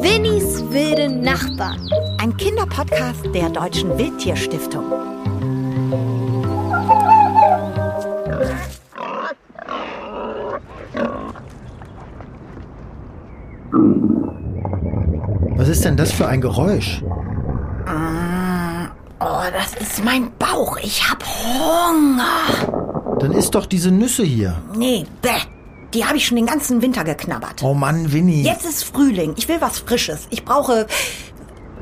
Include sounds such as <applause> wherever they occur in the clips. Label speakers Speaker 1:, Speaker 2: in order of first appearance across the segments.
Speaker 1: Winnies wilde Nachbarn.
Speaker 2: Ein Kinderpodcast der Deutschen Wildtierstiftung.
Speaker 3: Was ist denn das für ein Geräusch?
Speaker 2: Oh, das ist mein Bauch. Ich hab Hunger.
Speaker 3: Dann isst doch diese Nüsse hier.
Speaker 2: Nee, bäh. Die habe ich schon den ganzen Winter geknabbert.
Speaker 3: Oh Mann, Winnie.
Speaker 2: Jetzt ist Frühling. Ich will was Frisches. Ich brauche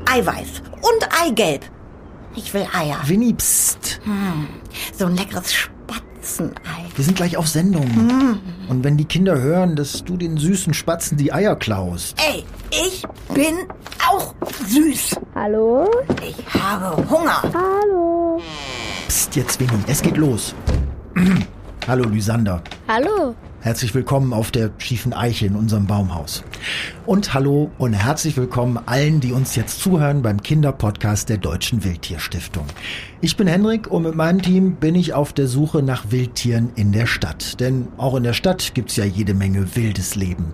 Speaker 2: Eiweiß und Eigelb. Ich will Eier.
Speaker 3: Winnie, psst.
Speaker 2: So ein leckeres Spatzenei.
Speaker 3: Wir sind gleich auf Sendung. Und wenn die Kinder hören, dass du den süßen Spatzen die Eier klaust.
Speaker 2: Ey, ich bin auch süß.
Speaker 1: Hallo?
Speaker 2: Ich habe Hunger.
Speaker 1: Hallo.
Speaker 3: Psst, jetzt Winnie, es geht los. <clears throat> Hallo Lysander.
Speaker 1: Hallo.
Speaker 3: Herzlich willkommen auf der schiefen Eiche in unserem Baumhaus. Und hallo und herzlich willkommen allen, die uns jetzt zuhören beim Kinderpodcast der Deutschen Wildtierstiftung. Ich bin Henrik und mit meinem Team bin ich auf der Suche nach Wildtieren in der Stadt. Denn auch in der Stadt gibt's ja jede Menge wildes Leben.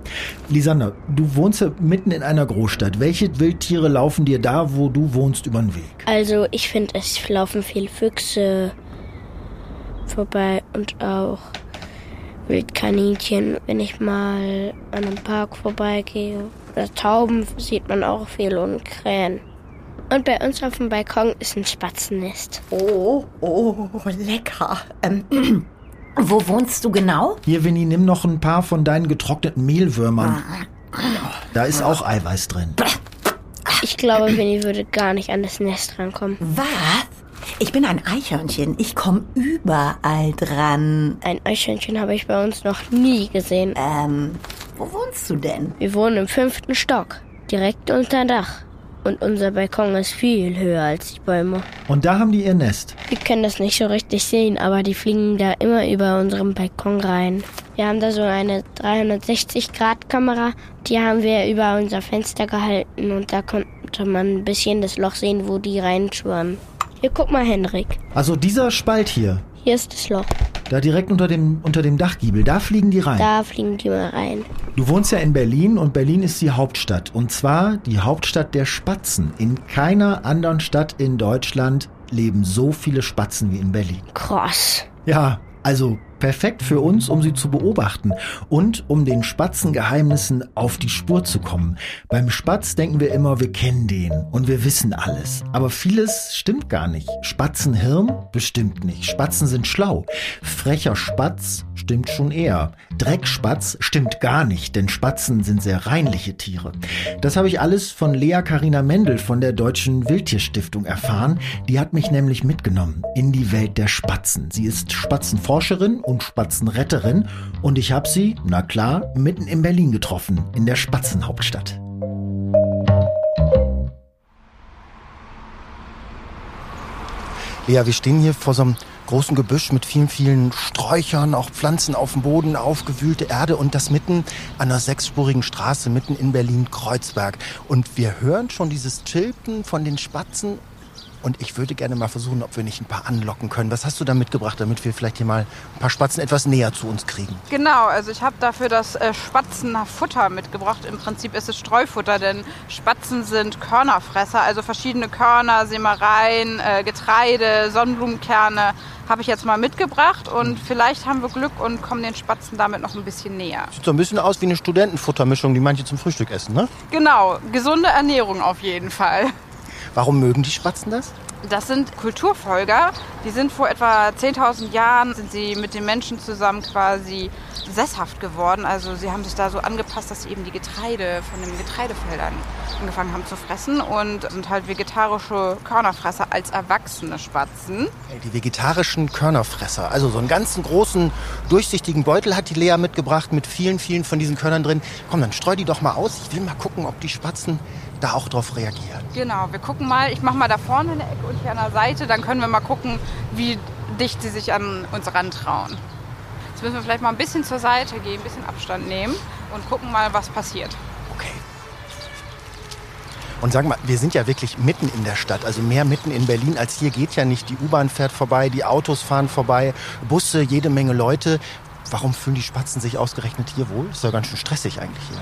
Speaker 3: Lisander, du wohnst ja mitten in einer Großstadt. Welche Wildtiere laufen dir da, wo du wohnst, über den Weg?
Speaker 4: Also ich finde, es laufen viele Füchse vorbei und auch Wildkaninchen, wenn ich mal an einem Park vorbeigehe. Oder Tauben sieht man auch viel und Krähen. Und bei uns auf dem Balkon ist ein Spatzennest.
Speaker 2: Oh, oh, lecker. Ähm, <clears throat> wo wohnst du genau?
Speaker 3: Hier, Winnie, nimm noch ein paar von deinen getrockneten Mehlwürmern. Da ist auch Eiweiß drin.
Speaker 4: Ich glaube, Winnie würde gar nicht an das Nest rankommen.
Speaker 2: Was? Ich bin ein Eichhörnchen. Ich komme überall dran.
Speaker 4: Ein Eichhörnchen habe ich bei uns noch nie gesehen.
Speaker 2: Ähm, wo wohnst du denn?
Speaker 4: Wir wohnen im fünften Stock, direkt unter Dach. Und unser Balkon ist viel höher als die Bäume.
Speaker 3: Und da haben die ihr Nest.
Speaker 4: Wir können das nicht so richtig sehen, aber die fliegen da immer über unseren Balkon rein. Wir haben da so eine 360-Grad-Kamera, die haben wir über unser Fenster gehalten und da konnte man ein bisschen das Loch sehen, wo die reinschwimmen. Hier, guck mal, Henrik.
Speaker 3: Also dieser Spalt hier,
Speaker 4: Hier ist das Loch.
Speaker 3: da direkt unter dem, unter dem Dachgiebel, da fliegen die rein.
Speaker 4: Da fliegen die mal rein.
Speaker 3: Du wohnst ja in Berlin und Berlin ist die Hauptstadt. Und zwar die Hauptstadt der Spatzen. In keiner anderen Stadt in Deutschland leben so viele Spatzen wie in Berlin.
Speaker 4: Krass.
Speaker 3: Ja, also perfekt für uns, um sie zu beobachten und um den Spatzengeheimnissen auf die Spur zu kommen. Beim Spatz denken wir immer, wir kennen den und wir wissen alles. Aber vieles stimmt gar nicht. Spatzenhirn bestimmt nicht. Spatzen sind schlau. Frecher Spatz stimmt schon eher. Dreckspatz stimmt gar nicht, denn Spatzen sind sehr reinliche Tiere. Das habe ich alles von Lea Karina Mendel von der Deutschen Wildtierstiftung erfahren. Die hat mich nämlich mitgenommen in die Welt der Spatzen. Sie ist Spatzenforscherin und Spatzenretterin und ich habe sie, na klar, mitten in Berlin getroffen, in der Spatzenhauptstadt.
Speaker 5: Ja, wir stehen hier vor so einem großen Gebüsch mit vielen, vielen Sträuchern, auch Pflanzen auf dem Boden, aufgewühlte Erde und das mitten an einer sechsspurigen Straße, mitten in Berlin-Kreuzberg. Und wir hören schon dieses Chilpen von den Spatzen. Und ich würde gerne mal versuchen, ob wir nicht ein paar anlocken können. Was hast du da mitgebracht, damit wir vielleicht hier mal ein paar Spatzen etwas näher zu uns kriegen?
Speaker 6: Genau, also ich habe dafür das äh, Spatzenfutter mitgebracht. Im Prinzip ist es Streufutter, denn Spatzen sind Körnerfresser, also verschiedene Körner, Sämereien, äh, Getreide, Sonnenblumenkerne habe ich jetzt mal mitgebracht und vielleicht haben wir Glück und kommen den Spatzen damit noch ein bisschen näher.
Speaker 5: Sieht so ein bisschen aus wie eine Studentenfuttermischung, die manche zum Frühstück essen, ne?
Speaker 6: Genau, gesunde Ernährung auf jeden Fall.
Speaker 5: Warum mögen die Spatzen das?
Speaker 6: Das sind Kulturfolger. Die sind vor etwa 10.000 Jahren sind sie mit den Menschen zusammen quasi sesshaft geworden. Also sie haben sich da so angepasst, dass sie eben die Getreide von den Getreidefeldern angefangen haben zu fressen und sind halt vegetarische Körnerfresser als erwachsene Spatzen.
Speaker 5: Die vegetarischen Körnerfresser. Also so einen ganzen großen, durchsichtigen Beutel hat die Lea mitgebracht mit vielen, vielen von diesen Körnern drin. Komm, dann streu die doch mal aus. Ich will mal gucken, ob die Spatzen da auch drauf reagieren.
Speaker 6: Genau, wir gucken mal. Ich mache mal da vorne in der Ecke und hier an der Seite. Dann können wir mal gucken, wie dicht sie sich an uns rantrauen. Jetzt müssen wir vielleicht mal ein bisschen zur Seite gehen, ein bisschen Abstand nehmen und gucken mal, was passiert.
Speaker 5: Okay. Und sag mal, wir sind ja wirklich mitten in der Stadt, also mehr mitten in Berlin als hier geht ja nicht. Die U-Bahn fährt vorbei, die Autos fahren vorbei, Busse, jede Menge Leute.
Speaker 3: warum fühlen die Spatzen sich ausgerechnet hier wohl? Ist ja ganz schön stressig eigentlich hier.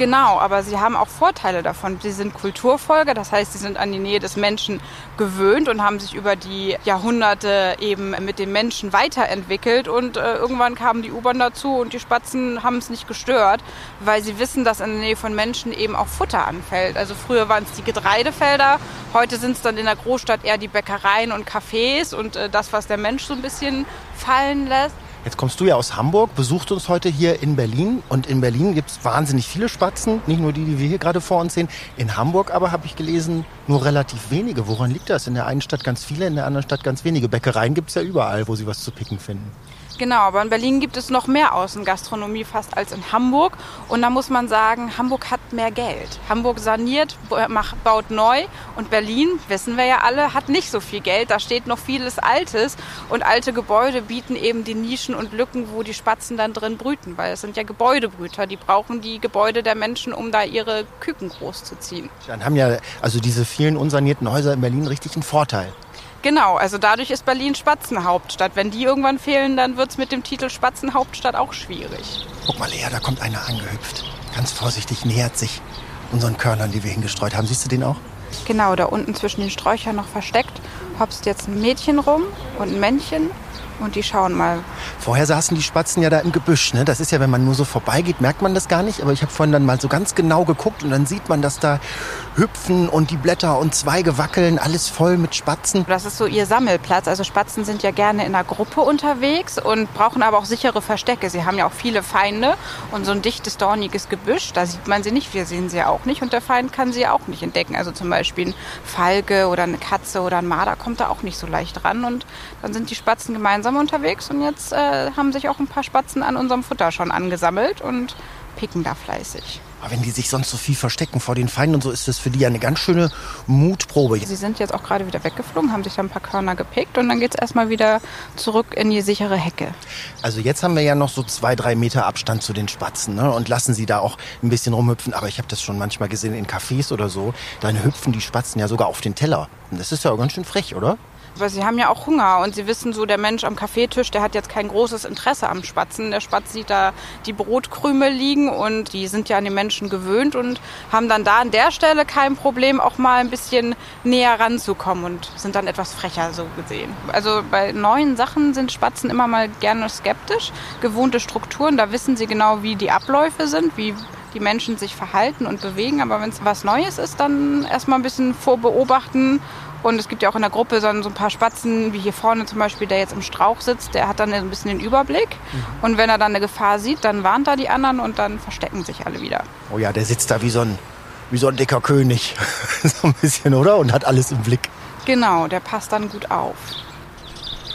Speaker 6: Genau, aber sie haben auch Vorteile davon. Sie sind Kulturfolger, das heißt, sie sind an die Nähe des Menschen gewöhnt und haben sich über die Jahrhunderte eben mit den Menschen weiterentwickelt. Und äh, irgendwann kamen die U-Bahn dazu und die Spatzen haben es nicht gestört, weil sie wissen, dass in der Nähe von Menschen eben auch Futter anfällt. Also früher waren es die Getreidefelder, heute sind es dann in der Großstadt eher die Bäckereien und Cafés und äh, das, was der Mensch so ein bisschen fallen lässt.
Speaker 3: Jetzt kommst du ja aus Hamburg, besucht uns heute hier in Berlin. Und in Berlin gibt es wahnsinnig viele Spatzen, nicht nur die, die wir hier gerade vor uns sehen. In Hamburg aber habe ich gelesen, nur relativ wenige. Woran liegt das? In der einen Stadt ganz viele, in der anderen Stadt ganz wenige. Bäckereien gibt es ja überall, wo sie was zu picken finden.
Speaker 6: Genau, aber in Berlin gibt es noch mehr Außengastronomie fast als in Hamburg. Und da muss man sagen, Hamburg hat mehr Geld. Hamburg saniert, baut neu. Und Berlin, wissen wir ja alle, hat nicht so viel Geld. Da steht noch vieles Altes. Und alte Gebäude bieten eben die Nischen und Lücken, wo die Spatzen dann drin brüten. Weil es sind ja Gebäudebrüter. Die brauchen die Gebäude der Menschen, um da ihre Küken großzuziehen.
Speaker 3: Dann haben ja also diese vielen unsanierten Häuser in Berlin richtig einen Vorteil.
Speaker 6: Genau, also dadurch ist Berlin Spatzenhauptstadt. Wenn die irgendwann fehlen, dann wird es mit dem Titel Spatzenhauptstadt auch schwierig.
Speaker 3: Guck mal, Lea, da kommt einer angehüpft. Ganz vorsichtig nähert sich unseren Körnern, die wir hingestreut haben. Siehst du den auch?
Speaker 6: Genau, da unten zwischen den Sträuchern noch versteckt, hopst jetzt ein Mädchen rum und ein Männchen und die schauen mal.
Speaker 3: Vorher saßen die Spatzen ja da im Gebüsch. Ne? Das ist ja, wenn man nur so vorbeigeht, merkt man das gar nicht. Aber ich habe vorhin dann mal so ganz genau geguckt und dann sieht man, dass da hüpfen und die Blätter und Zweige wackeln, alles voll mit Spatzen.
Speaker 6: Das ist so ihr Sammelplatz. Also Spatzen sind ja gerne in einer Gruppe unterwegs und brauchen aber auch sichere Verstecke. Sie haben ja auch viele Feinde und so ein dichtes, dorniges Gebüsch, da sieht man sie nicht. Wir sehen sie auch nicht und der Feind kann sie auch nicht entdecken. Also zum Beispiel ein Falke oder eine Katze oder ein Marder kommt da auch nicht so leicht ran und dann sind die Spatzen gemeinsam unterwegs und jetzt äh, haben sich auch ein paar Spatzen an unserem Futter schon angesammelt und picken da fleißig.
Speaker 3: Aber wenn die sich sonst so viel verstecken vor den Feinden und so, ist das für die ja eine ganz schöne Mutprobe.
Speaker 6: Sie sind jetzt auch gerade wieder weggeflogen, haben sich da ein paar Körner gepickt und dann geht es erstmal wieder zurück in die sichere Hecke.
Speaker 3: Also jetzt haben wir ja noch so zwei, drei Meter Abstand zu den Spatzen ne? und lassen sie da auch ein bisschen rumhüpfen. Aber ich habe das schon manchmal gesehen in Cafés oder so. Dann hüpfen die Spatzen ja sogar auf den Teller. Und das ist ja auch ganz schön frech, oder?
Speaker 6: Weil sie haben ja auch Hunger und sie wissen so, der Mensch am Kaffeetisch, der hat jetzt kein großes Interesse am Spatzen. Der Spatz sieht da die Brotkrümel liegen und die sind ja an den Menschen gewöhnt und haben dann da an der Stelle kein Problem, auch mal ein bisschen näher ranzukommen und sind dann etwas frecher so gesehen. Also bei neuen Sachen sind Spatzen immer mal gerne skeptisch. Gewohnte Strukturen, da wissen sie genau, wie die Abläufe sind, wie die Menschen sich verhalten und bewegen. Aber wenn es was Neues ist, dann erstmal ein bisschen vorbeobachten und es gibt ja auch in der Gruppe so ein paar Spatzen, wie hier vorne zum Beispiel, der jetzt im Strauch sitzt, der hat dann ein bisschen den Überblick. Mhm. Und wenn er dann eine Gefahr sieht, dann warnt er die anderen und dann verstecken sich alle wieder.
Speaker 3: Oh ja, der sitzt da wie so ein, wie so ein dicker König. <laughs> so ein bisschen, oder? Und hat alles im Blick.
Speaker 6: Genau, der passt dann gut auf.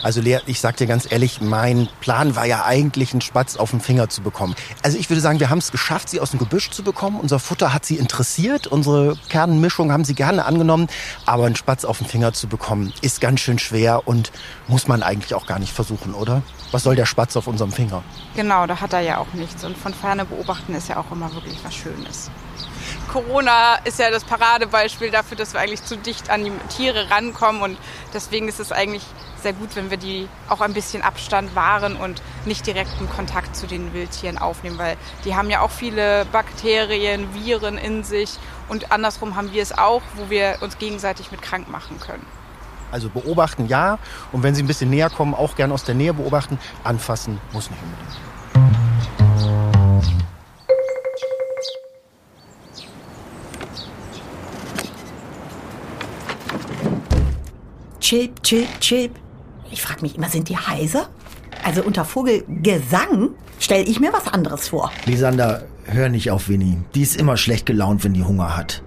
Speaker 3: Also Lea, ich sag dir ganz ehrlich, mein Plan war ja eigentlich, einen Spatz auf den Finger zu bekommen. Also ich würde sagen, wir haben es geschafft, sie aus dem Gebüsch zu bekommen. Unser Futter hat sie interessiert, unsere Kernmischung haben sie gerne angenommen. Aber einen Spatz auf den Finger zu bekommen, ist ganz schön schwer und muss man eigentlich auch gar nicht versuchen, oder? Was soll der Spatz auf unserem Finger?
Speaker 6: Genau, da hat er ja auch nichts. Und von ferne beobachten ist ja auch immer wirklich was Schönes. Corona ist ja das Paradebeispiel dafür, dass wir eigentlich zu dicht an die Tiere rankommen und deswegen ist es eigentlich sehr gut, wenn wir die auch ein bisschen Abstand wahren und nicht direkten Kontakt zu den Wildtieren aufnehmen, weil die haben ja auch viele Bakterien, Viren in sich und andersrum haben wir es auch, wo wir uns gegenseitig mit krank machen können.
Speaker 3: Also beobachten ja und wenn sie ein bisschen näher kommen, auch gern aus der Nähe beobachten. Anfassen muss nicht unbedingt.
Speaker 2: Chip, chip, chip. Ich frage mich immer, sind die heiser? Also unter Vogelgesang stelle ich mir was anderes vor.
Speaker 7: Lisander, hör nicht auf Winnie. Die ist immer schlecht gelaunt, wenn die Hunger hat.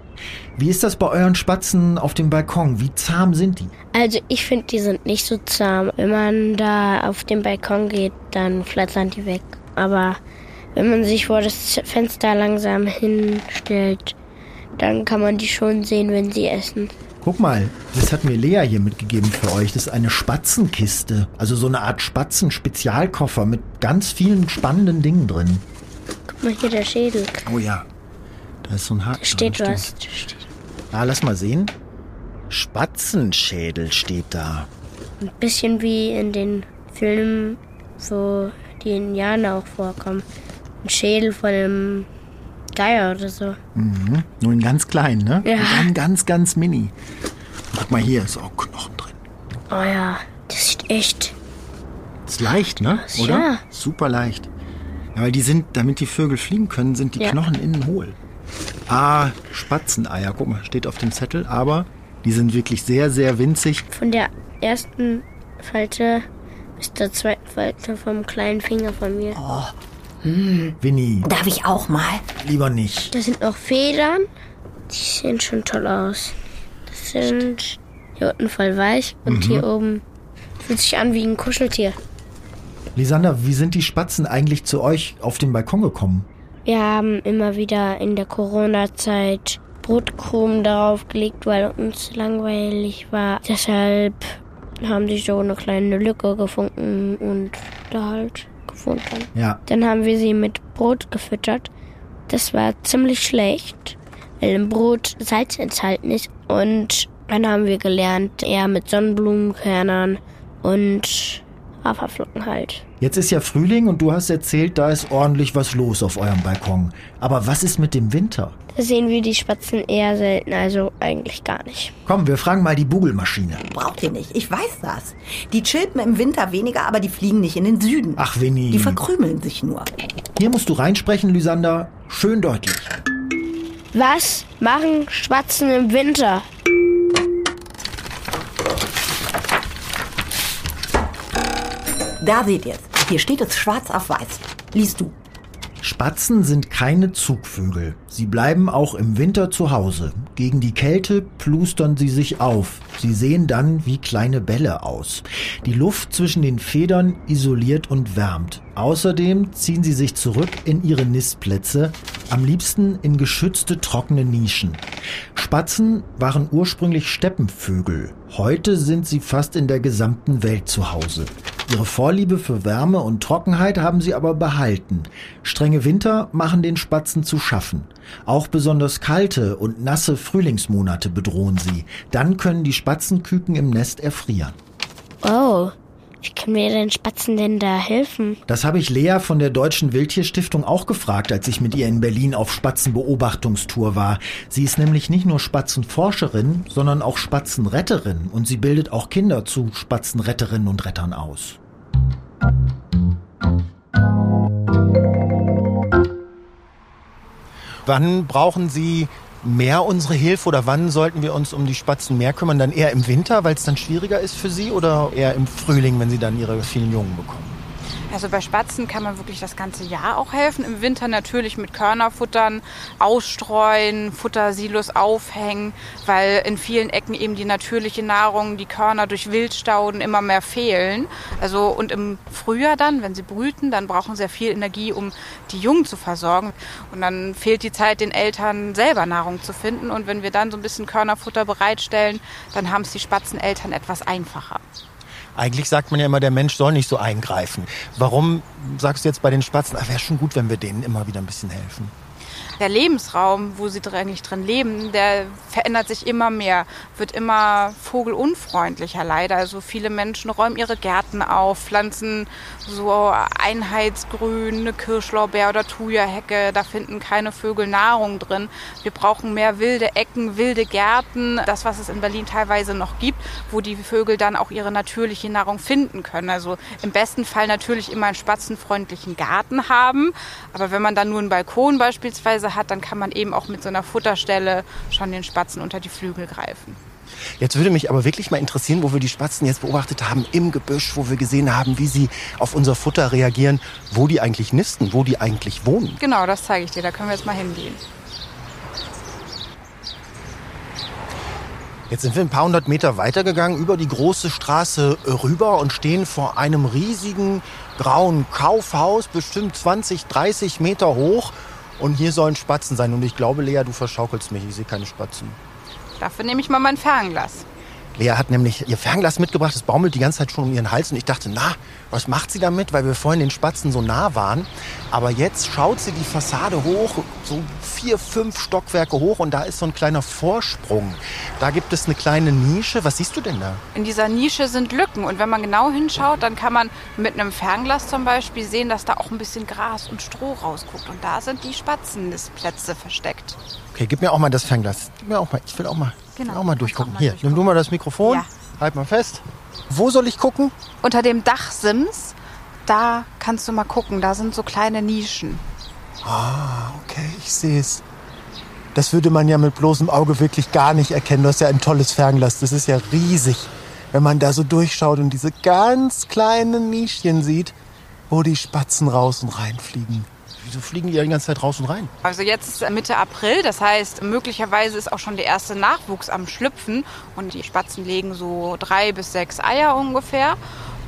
Speaker 7: Wie ist das bei euren Spatzen auf dem Balkon? Wie zahm sind die?
Speaker 4: Also ich finde, die sind nicht so zahm. Wenn man da auf den Balkon geht, dann flattern die weg. Aber wenn man sich vor das Fenster langsam hinstellt, dann kann man die schon sehen, wenn sie essen.
Speaker 7: Guck mal, das hat mir Lea hier mitgegeben für euch. Das ist eine Spatzenkiste. Also so eine Art Spatzen-Spezialkoffer mit ganz vielen spannenden Dingen drin.
Speaker 4: Guck mal hier der Schädel.
Speaker 7: Oh ja. Da ist so ein Haken.
Speaker 4: Da steht
Speaker 7: dran,
Speaker 4: was. steht
Speaker 7: Ah, lass mal sehen. Spatzenschädel steht da.
Speaker 4: ein bisschen wie in den Filmen, wo die Indianer auch vorkommen. Ein Schädel von einem Geier oder so.
Speaker 3: Mhm. Nur in ganz klein, ne?
Speaker 4: Ja.
Speaker 3: Dann ganz, ganz mini. Guck mal hier, ist auch Knochen drin.
Speaker 4: Oh ja, das sieht echt.
Speaker 3: Ist leicht, ne? Oder?
Speaker 4: Ja.
Speaker 3: Super leicht. Ja, weil die sind, damit die Vögel fliegen können, sind die
Speaker 4: Ja.
Speaker 3: Knochen innen hohl. Ah, Spatzeneier, guck mal, steht auf dem Zettel, aber die sind wirklich sehr, sehr winzig.
Speaker 4: Von der ersten Falte bis zur zweiten Falte vom kleinen Finger von mir.
Speaker 3: Winnie,
Speaker 2: Darf ich auch mal?
Speaker 3: lieber nicht.
Speaker 4: Da sind noch Federn. Die sehen schon toll aus. Das sind hier unten voll weich und hier oben fühlt sich an wie ein Kuscheltier.
Speaker 3: Lisander, wie sind die Spatzen eigentlich zu euch auf den Balkon gekommen?
Speaker 4: Wir haben immer wieder in der Corona-Zeit Brotkrumen darauf gelegt, weil uns langweilig war. Deshalb haben sie so eine kleine Lücke gefunden und da halt gefunden.
Speaker 3: Ja,
Speaker 4: Dann haben wir sie mit Brot gefüttert. Das war ziemlich schlecht, weil im Brot Salz enthalten ist. Und dann haben wir gelernt, eher mit Sonnenblumenkernern und Haferflocken halt.
Speaker 3: jetzt ist ja Frühling und du hast erzählt, da ist ordentlich was los auf eurem Balkon. Aber was ist mit dem Winter?
Speaker 4: Da sehen wir die Spatzen eher selten, also eigentlich gar nicht.
Speaker 3: Komm, wir fragen mal die Bugelmaschine.
Speaker 2: Braucht ihr nicht. Ich weiß das. Die chilpen im Winter weniger, aber die fliegen nicht in den Süden.
Speaker 3: Ach, Winnie.
Speaker 2: Die verkrümeln sich nur.
Speaker 3: Hier musst du reinsprechen, Lysander. Schön deutlich.
Speaker 4: Was machen Spatzen im Winter?
Speaker 2: Da seht ihr es. Hier steht es schwarz auf weiß. Liest du.
Speaker 3: Spatzen sind keine Zugvögel. Sie bleiben auch im Winter zu Hause. Gegen die Kälte plustern sie sich auf. Sie sehen dann wie kleine Bälle aus. Die Luft zwischen den Federn isoliert und wärmt. Außerdem ziehen sie sich zurück in ihre Nistplätze, am liebsten in geschützte trockene Nischen. Spatzen waren ursprünglich Steppenvögel. Heute sind sie fast in der gesamten Welt zu Hause. Ihre Vorliebe für Wärme und Trockenheit haben sie aber behalten. Strenge Winter machen den Spatzen zu schaffen. Auch besonders kalte und nasse Frühlingsmonate bedrohen sie. Dann können die Spatzenküken im Nest erfrieren.
Speaker 4: Oh, wie können wir den Spatzen denn da helfen?
Speaker 3: Das habe ich Lea von der Deutschen Wildtierstiftung auch gefragt, als ich mit ihr in Berlin auf Spatzenbeobachtungstour war. Sie ist nämlich nicht nur Spatzenforscherin, sondern auch Spatzenretterin und sie bildet auch Kinder zu Spatzenretterinnen und Rettern aus.
Speaker 5: Wann brauchen Sie mehr unsere Hilfe oder wann sollten wir uns um die Spatzen mehr kümmern? Dann eher im Winter, weil es dann schwieriger ist für Sie oder eher im Frühling, wenn Sie dann Ihre vielen Jungen bekommen?
Speaker 6: Also bei Spatzen kann man wirklich das ganze Jahr auch helfen. Im Winter natürlich mit Körnerfuttern, ausstreuen, Futtersilos aufhängen, weil in vielen Ecken eben die natürliche Nahrung, die Körner durch Wildstauden immer mehr fehlen. Also und im Frühjahr dann, wenn sie brüten, dann brauchen sie sehr viel Energie, um die Jungen zu versorgen. Und dann fehlt die Zeit, den Eltern selber Nahrung zu finden. Und wenn wir dann so ein bisschen Körnerfutter bereitstellen, dann haben es die Spatzeneltern etwas einfacher.
Speaker 5: Eigentlich sagt man ja immer, der Mensch soll nicht so eingreifen. Warum sagst du jetzt bei den Spatzen, ah, wäre schon gut, wenn wir denen immer wieder ein bisschen helfen?
Speaker 6: Der Lebensraum, wo sie dr- eigentlich drin leben, der verändert sich immer mehr, wird immer vogelunfreundlicher leider. Also viele Menschen räumen ihre Gärten auf, pflanzen so Einheitsgrün, eine Kirschlorbeer oder Thuja-Hecke. Da finden keine Vögel Nahrung drin. Wir brauchen mehr wilde Ecken, wilde Gärten, das, was es in Berlin teilweise noch gibt, wo die Vögel dann auch ihre natürliche Nahrung finden können. Also im besten Fall natürlich immer einen spatzenfreundlichen Garten haben. Aber wenn man dann nur einen Balkon beispielsweise hat, dann kann man eben auch mit so einer Futterstelle schon den Spatzen unter die Flügel greifen.
Speaker 5: Jetzt würde mich aber wirklich mal interessieren, wo wir die Spatzen jetzt beobachtet haben im Gebüsch, wo wir gesehen haben, wie sie auf unser Futter reagieren, wo die eigentlich nisten, wo die eigentlich wohnen.
Speaker 6: Genau, das zeige ich dir. Da können wir jetzt mal hingehen.
Speaker 5: Jetzt sind wir ein paar hundert Meter weitergegangen, über die große Straße rüber und stehen vor einem riesigen grauen Kaufhaus, bestimmt 20, 30 Meter hoch. Und hier sollen Spatzen sein. Und ich glaube, Lea, du verschaukelst mich. Ich sehe keine Spatzen.
Speaker 6: Dafür nehme ich mal mein Fernglas.
Speaker 5: Lea hat nämlich ihr Fernglas mitgebracht. Es baumelt die ganze Zeit schon um ihren Hals. Und ich dachte, na, was macht sie damit? Weil wir vorhin den Spatzen so nah waren.
Speaker 3: Aber jetzt schaut sie die Fassade hoch, so vier, fünf Stockwerke hoch und da ist so ein kleiner Vorsprung. Da gibt es eine kleine Nische. Was siehst du denn da?
Speaker 6: In dieser Nische sind Lücken und wenn man genau hinschaut, dann kann man mit einem Fernglas zum Beispiel sehen, dass da auch ein bisschen Gras und Stroh rausguckt und da sind die Spatzennistplätze versteckt.
Speaker 3: Okay, gib mir auch mal das Fernglas. Gib mir auch mal. Ich will auch mal,
Speaker 6: Genau,
Speaker 3: auch mal durchgucken.
Speaker 6: auch mal
Speaker 3: Hier,
Speaker 6: durchgucken.
Speaker 3: nimm du mal das Mikrofon.
Speaker 6: Ja.
Speaker 3: Halt mal fest. Wo soll ich gucken?
Speaker 6: Unter dem Dachsims, da kannst du mal gucken, da sind so kleine Nischen.
Speaker 3: Okay, ich sehe es. Das würde man ja mit bloßem Auge wirklich gar nicht erkennen. Du hast ja ein tolles Fernglas. Das ist ja riesig. Wenn man da so durchschaut und diese ganz kleinen Nischchen sieht, wo die Spatzen raus und reinfliegen. Wieso fliegen die die ganze Zeit raus und rein?
Speaker 6: Also jetzt ist Mitte April, das heißt, möglicherweise ist auch schon der erste Nachwuchs am Schlüpfen und die Spatzen legen so drei bis sechs Eier ungefähr.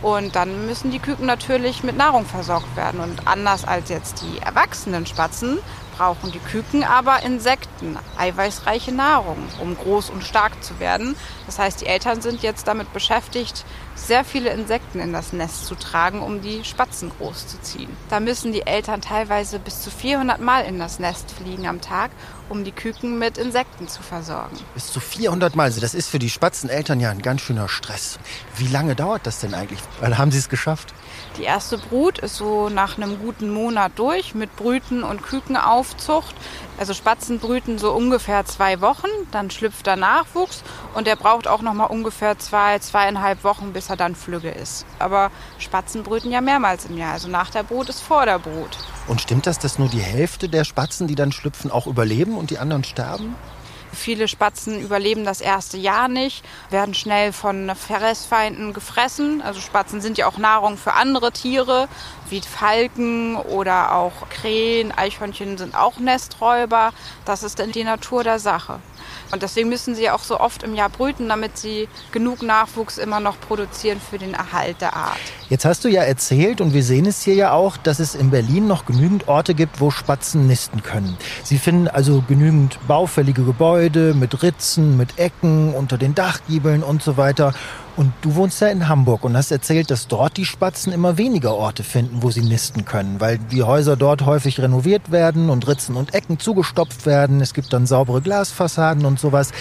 Speaker 6: Und dann müssen die Küken natürlich mit Nahrung versorgt werden. Und anders als jetzt die erwachsenen Spatzen brauchen die Küken aber Insekten, eiweißreiche Nahrung, um groß und stark zu werden. Das heißt, die Eltern sind jetzt damit beschäftigt, sehr viele Insekten in das Nest zu tragen, um die Spatzen großzuziehen. Da müssen die Eltern teilweise bis zu 400 Mal in das Nest fliegen am Tag, um die Küken mit Insekten zu versorgen.
Speaker 3: Bis zu 400 Mal. Also das ist für die Spatzeneltern ja ein ganz schöner Stress. Wie lange dauert das denn eigentlich? Wann haben sie es geschafft?
Speaker 6: Die erste Brut ist so nach einem guten Monat durch mit Brüten und Kükenaufzucht. Also Spatzen brüten so ungefähr zwei Wochen, dann schlüpft der Nachwuchs und der braucht auch noch mal ungefähr zwei, zweieinhalb Wochen, bis er dann flügge ist. Aber Spatzen brüten ja mehrmals im Jahr. Also nach der Brut ist vor der Brut.
Speaker 3: Und stimmt das, dass nur die Hälfte der Spatzen, die dann schlüpfen, auch überleben und die anderen sterben?
Speaker 6: Viele Spatzen überleben das erste Jahr nicht, werden schnell von Fressfeinden gefressen. Also Spatzen sind ja auch Nahrung für andere Tiere, wie Falken oder auch Krähen. Eichhörnchen sind auch Nesträuber. Das ist dann die Natur der Sache. Und deswegen müssen sie auch so oft im Jahr brüten, damit sie genug Nachwuchs immer noch produzieren für den Erhalt der Art.
Speaker 8: Jetzt hast du ja erzählt, und wir sehen es hier ja auch, dass es in Berlin noch genügend Orte gibt, wo Spatzen nisten können. Sie finden also genügend baufällige Gebäude mit Ritzen, mit Ecken, unter den Dachgiebeln und so weiter. Und du wohnst ja in Hamburg und hast erzählt, dass dort die Spatzen immer weniger Orte finden, wo sie nisten können, weil die Häuser dort häufig renoviert werden und Ritzen und Ecken zugestopft werden. Es gibt dann saubere Glasfassaden und sowas.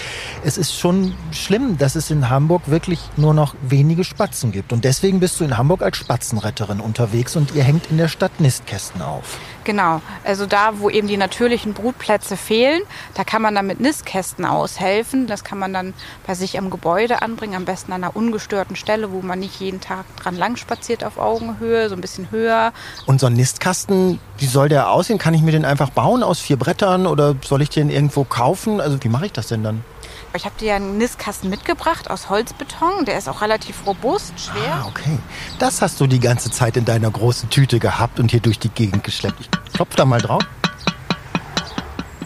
Speaker 8: Es ist schon schlimm, dass es in Hamburg wirklich nur noch wenige Spatzen gibt. Und deswegen bist du in Hamburg als Spatzenretterin unterwegs und ihr hängt in der Stadt Nistkästen auf.
Speaker 6: Genau, also da, wo eben die natürlichen Brutplätze fehlen, da kann man dann mit Nistkästen aushelfen. Das kann man dann bei sich am Gebäude anbringen, am besten an einer ungestörten Stelle, wo man nicht jeden Tag dran lang spaziert auf Augenhöhe, so ein bisschen höher.
Speaker 3: Und so ein Nistkasten, wie soll der aussehen? Kann ich mir den einfach bauen aus vier Brettern oder soll ich den irgendwo kaufen? Also wie mache ich das denn dann?
Speaker 6: Ich habe dir einen Nistkasten mitgebracht aus Holzbeton. Der ist auch relativ robust, schwer.
Speaker 3: Ah, okay. Das hast du die ganze Zeit in deiner großen Tüte gehabt und hier durch die Gegend geschleppt. Ich klopf da mal drauf.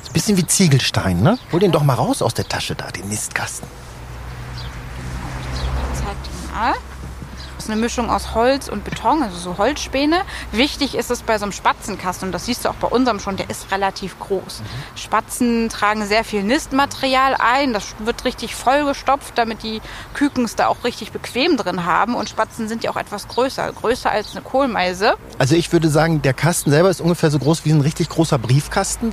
Speaker 3: Ist ein bisschen wie Ziegelstein, ne? Hol den doch mal raus aus der Tasche da, den Nistkasten.
Speaker 6: Mal. Das ist eine Mischung aus Holz und Beton, also so Holzspäne. Wichtig ist es bei so einem Spatzenkasten, und das siehst du auch bei unserem schon, der ist relativ groß. Spatzen tragen sehr viel Nistmaterial ein, das wird richtig vollgestopft, damit die Kükens da auch richtig bequem drin haben. Und Spatzen sind ja auch etwas größer, größer als eine Kohlmeise.
Speaker 3: Also ich würde sagen, der Kasten selber ist ungefähr so groß wie ein richtig großer Briefkasten.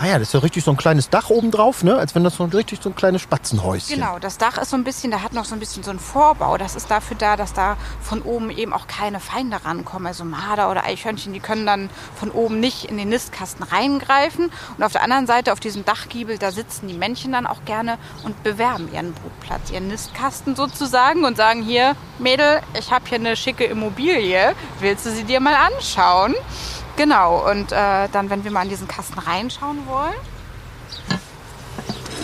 Speaker 3: Ah ja, das ist ja richtig so ein kleines Dach oben drauf, ne? Als wenn das so ein, richtig so ein kleines Spatzenhäuschen.
Speaker 6: Genau, das Dach ist so ein bisschen, da hat noch so ein bisschen so einen Vorbau. Das ist dafür da, dass da von oben eben auch keine Feinde rankommen. Also Marder oder Eichhörnchen, die können dann von oben nicht in den Nistkasten reingreifen. Und auf der anderen Seite, auf diesem Dachgiebel, da sitzen die Männchen dann auch gerne und bewerben ihren Brutplatz, ihren Nistkasten sozusagen und sagen hier, Mädel, ich habe hier eine schicke Immobilie, willst du sie dir mal anschauen? Genau, und äh, dann, wenn wir mal in diesen Kasten reinschauen wollen,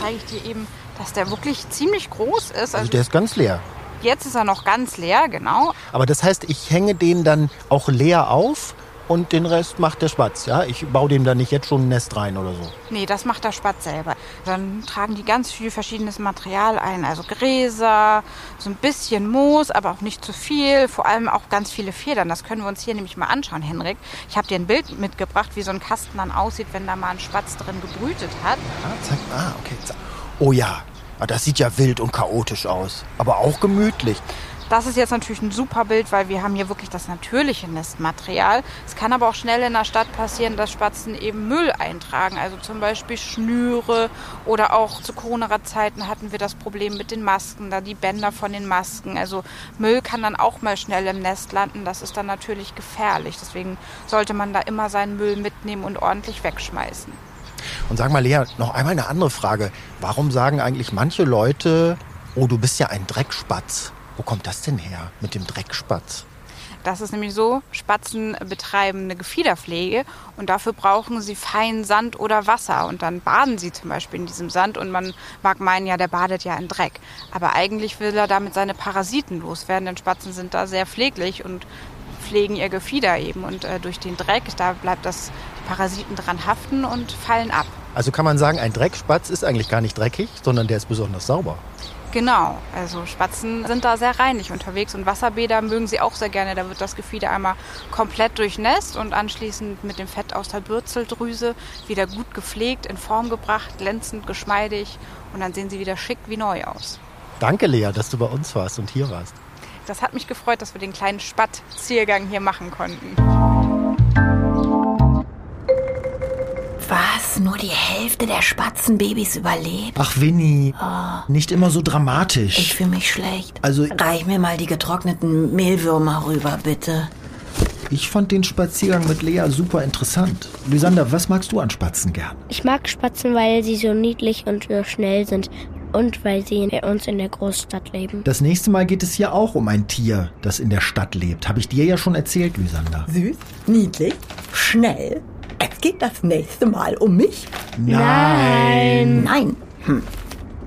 Speaker 6: zeige ich dir eben, dass der wirklich ziemlich groß ist.
Speaker 3: Also
Speaker 6: Also
Speaker 3: der ist ganz leer.
Speaker 6: jetzt ist er noch ganz leer, genau.
Speaker 3: Aber das heißt, ich hänge den dann auch leer auf und den Rest macht der Spatz, ja? Ich baue dem da nicht jetzt schon ein Nest rein oder so.
Speaker 6: Nee, das macht der Spatz selber. Dann tragen die ganz viel verschiedenes Material ein. Also Gräser, so ein bisschen Moos, aber auch nicht zu viel. Vor allem auch ganz viele Federn. Das können wir uns hier nämlich mal anschauen, Henrik. Ich habe dir ein Bild mitgebracht, wie so ein Kasten dann aussieht, wenn da mal ein Spatz drin gebrütet hat.
Speaker 3: Ah, zeig, ah okay. Oh ja, Ah, das sieht ja wild und chaotisch aus. Aber auch gemütlich.
Speaker 6: Das ist jetzt natürlich ein super Bild, weil wir haben hier wirklich das natürliche Nestmaterial. Es kann aber auch schnell in der Stadt passieren, dass Spatzen eben Müll eintragen, also zum Beispiel Schnüre oder auch zu Corona-Zeiten hatten wir das Problem mit den Masken, da die Bänder von den Masken. Also Müll kann dann auch mal schnell im Nest landen. Das ist dann natürlich gefährlich. Deswegen sollte man da immer seinen Müll mitnehmen und ordentlich wegschmeißen.
Speaker 5: Und sag mal, Lea, noch einmal eine andere Frage. Warum sagen eigentlich manche Leute, oh, du bist ja ein Dreckspatz? Wo kommt das denn her mit dem Dreckspatz?
Speaker 6: Das ist nämlich so, Spatzen betreiben eine Gefiederpflege und dafür brauchen sie feinen Sand oder Wasser. Und dann baden sie zum Beispiel in diesem Sand und man mag meinen, ja, der badet ja in Dreck. Aber eigentlich will er damit seine Parasiten loswerden, denn Spatzen sind da sehr pfleglich und pflegen ihr Gefieder eben. Und äh, durch den Dreck, da bleibt das, die Parasiten dran haften und fallen ab.
Speaker 5: Also kann man sagen, ein Dreckspatz ist eigentlich gar nicht dreckig, sondern der ist besonders sauber.
Speaker 6: Genau, also Spatzen sind da sehr reinlich unterwegs und Wasserbäder mögen sie auch sehr gerne. Da wird das Gefieder einmal komplett durchnässt und anschließend mit dem Fett aus der Bürzeldrüse wieder gut gepflegt, in Form gebracht, glänzend, geschmeidig und dann sehen sie wieder schick wie neu aus.
Speaker 5: Danke, Lea, dass du bei uns warst und hier warst.
Speaker 6: Das hat mich gefreut, dass wir den kleinen Spattziergang hier machen konnten.
Speaker 2: Nur die Hälfte der Spatzenbabys überlebt?
Speaker 3: Ach, Winnie, nicht immer so dramatisch.
Speaker 2: Ich fühle mich schlecht.
Speaker 3: Also-
Speaker 2: Reich mir mal die getrockneten Mehlwürmer rüber, bitte.
Speaker 3: Ich fand den Spaziergang mit Lea super interessant. Lysander, was magst du an Spatzen gern?
Speaker 4: Ich mag Spatzen, weil sie so niedlich und so schnell sind und weil sie bei uns in der Großstadt leben.
Speaker 3: Das nächste Mal geht es hier auch um ein Tier, das in der Stadt lebt. Habe ich dir ja schon erzählt, Lysander.
Speaker 2: Süß, niedlich, schnell. Es geht das nächste Mal um mich?
Speaker 3: Nein.
Speaker 2: Nein. Hm.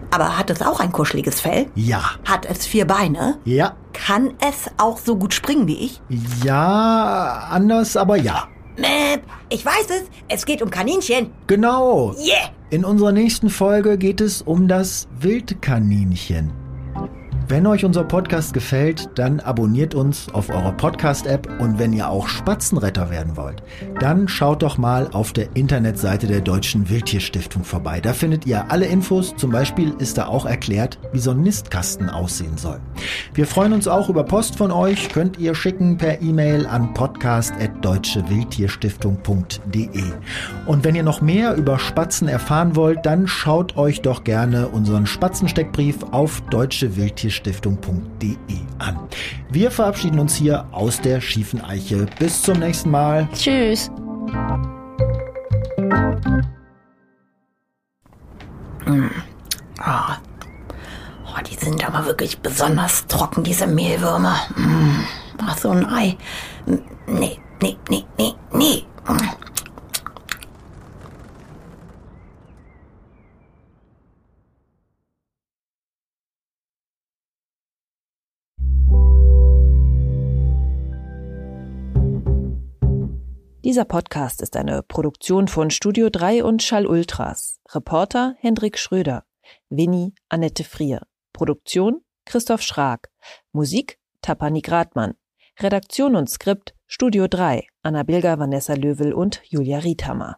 Speaker 2: Aber hat es auch ein kuscheliges Fell?
Speaker 3: Ja.
Speaker 2: Hat es vier Beine?
Speaker 3: Ja.
Speaker 2: Kann es auch so gut springen wie ich?
Speaker 3: Ja, anders, aber ja.
Speaker 2: Mäh, ich weiß es. Es geht um Kaninchen.
Speaker 3: Genau.
Speaker 2: Yeah.
Speaker 3: In unserer nächsten Folge geht es um das Wildkaninchen. Wenn euch unser Podcast gefällt, dann abonniert uns auf eurer Podcast-App und wenn ihr auch Spatzenretter werden wollt, dann schaut doch mal auf der Internetseite der Deutschen Wildtierstiftung vorbei. Da findet ihr alle Infos, zum Beispiel ist da auch erklärt, wie so ein Nistkasten aussehen soll. Wir freuen uns auch über Post von euch, könnt ihr schicken per E-Mail an podcast.deutschewildtierstiftung.de. Und wenn ihr noch mehr über Spatzen erfahren wollt, dann schaut euch doch gerne unseren Spatzensteckbrief auf deutschewildtierstiftung.de an. Wir verabschieden uns hier aus der schiefen Eiche. Bis zum nächsten Mal.
Speaker 4: Tschüss.
Speaker 2: Ah. Oh, die sind aber wirklich besonders trocken, diese Mehlwürmer. Mm. Ach, so ein Ei. Nee, nee, nee, nee, nee.
Speaker 9: Dieser Podcast ist eine Produktion von Studio 3 und Schall Ultras. Reporter Hendrik Schröder. Winnie Annette Frier. Produktion Christoph Schrag. Musik Tapani Gradmann. Redaktion und Skript Studio 3 Anna Bilger, Vanessa Löwel und Julia Riethammer.